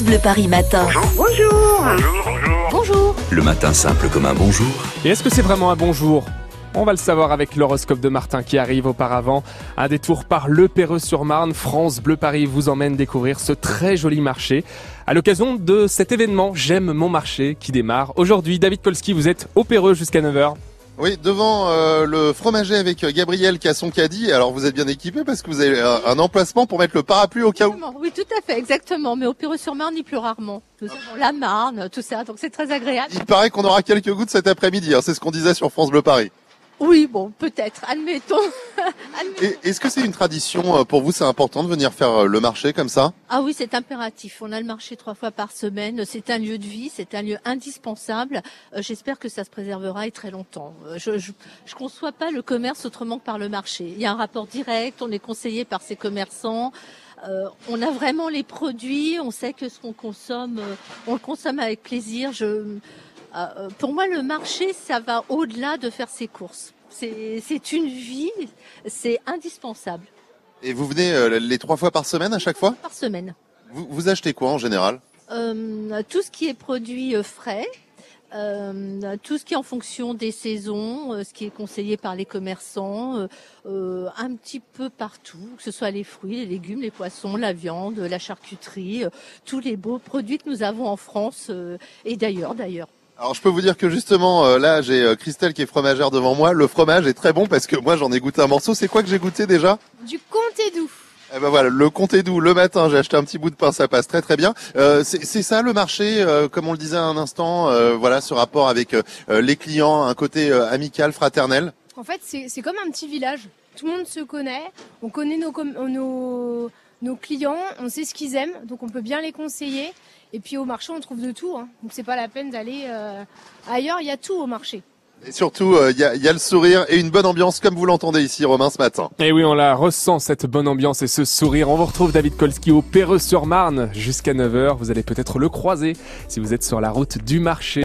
France Bleu Paris Matin. Bonjour. Bonjour. Le matin simple comme un bonjour. Et est-ce que c'est vraiment un bonjour? On va le savoir avec l'horoscope de Martin qui arrive auparavant. Un détour par Le Perreux-sur-Marne, France Bleu Paris vous emmène découvrir ce très joli marché. À l'occasion de cet événement J'aime mon marché qui démarre aujourd'hui. David Kolski, vous êtes au Perreux jusqu'à 9h. Oui, devant euh, le fromager avec Gabriel qui a son caddie. Alors vous êtes bien équipé parce que vous avez un, un emplacement pour mettre le parapluie au cas où. Oui, tout à fait, exactement. Mais au Perreux-sur-Marne, il pleut rarement. Nous avons la Marne, tout ça, donc c'est très agréable. Il paraît qu'on aura quelques gouttes cet après-midi. hein, C'est ce qu'on disait sur France Bleu Paris. Oui, bon, peut-être, admettons. Admettons. Et Est-ce que c'est une tradition euh, pour vous C'est important de venir faire euh, le marché comme ça? Ah oui, c'est impératif. On a le marché trois fois par semaine. C'est un lieu de vie, c'est un lieu indispensable. Euh, J'espère que ça se préservera et très longtemps. Je, je, je conçois pas le commerce autrement que par le marché. Il y a un rapport direct, on est conseillé par ces commerçants. Euh, on a vraiment les produits, on sait que ce qu'on consomme, on le consomme avec plaisir. Je, pour moi, le marché, ça va au-delà de faire ses courses. C'est une vie, c'est indispensable Et vous venez euh, les trois fois par semaine à chaque fois par semaine. vous, vous achetez quoi en général Euh, tout ce qui est produit euh, frais, euh, tout ce qui est en fonction des saisons, euh, ce qui est conseillé par les commerçants, euh, euh, un petit peu partout, que ce soit les fruits, les légumes, les poissons, la viande, la charcuterie, euh, tous les beaux produits que nous avons en France euh, et d'ailleurs, d'ailleurs. Alors je peux vous dire que justement euh, là j'ai euh, Christelle qui est fromagère devant moi. Le fromage est très bon parce que moi j'en ai goûté un morceau. C'est quoi que j'ai goûté déjà? Du comté doux. Eh ben voilà, le comté doux le matin, j'ai acheté un petit bout de pain, ça passe très très bien. Euh, c'est ça le marché, euh, comme on le disait à un instant, euh, voilà ce rapport avec euh, les clients, un côté amical, fraternel? En fait, c'est comme un petit village. Tout le monde se connaît. On connaît nos, nos, nos clients. On sait ce qu'ils aiment. Donc, on peut bien les conseiller. Et puis, au marché, on trouve de tout. hein. Donc, c'est pas la peine d'aller euh, ailleurs. Il y a tout au marché. Et surtout, il y, a, y a le sourire et une bonne ambiance, comme vous l'entendez ici, Romain, ce matin. Et oui, on la ressent, cette bonne ambiance et ce sourire. On vous retrouve David Kolski au Perreux-sur-Marne jusqu'à 9h. Vous allez peut-être le croiser si vous êtes sur la route du marché.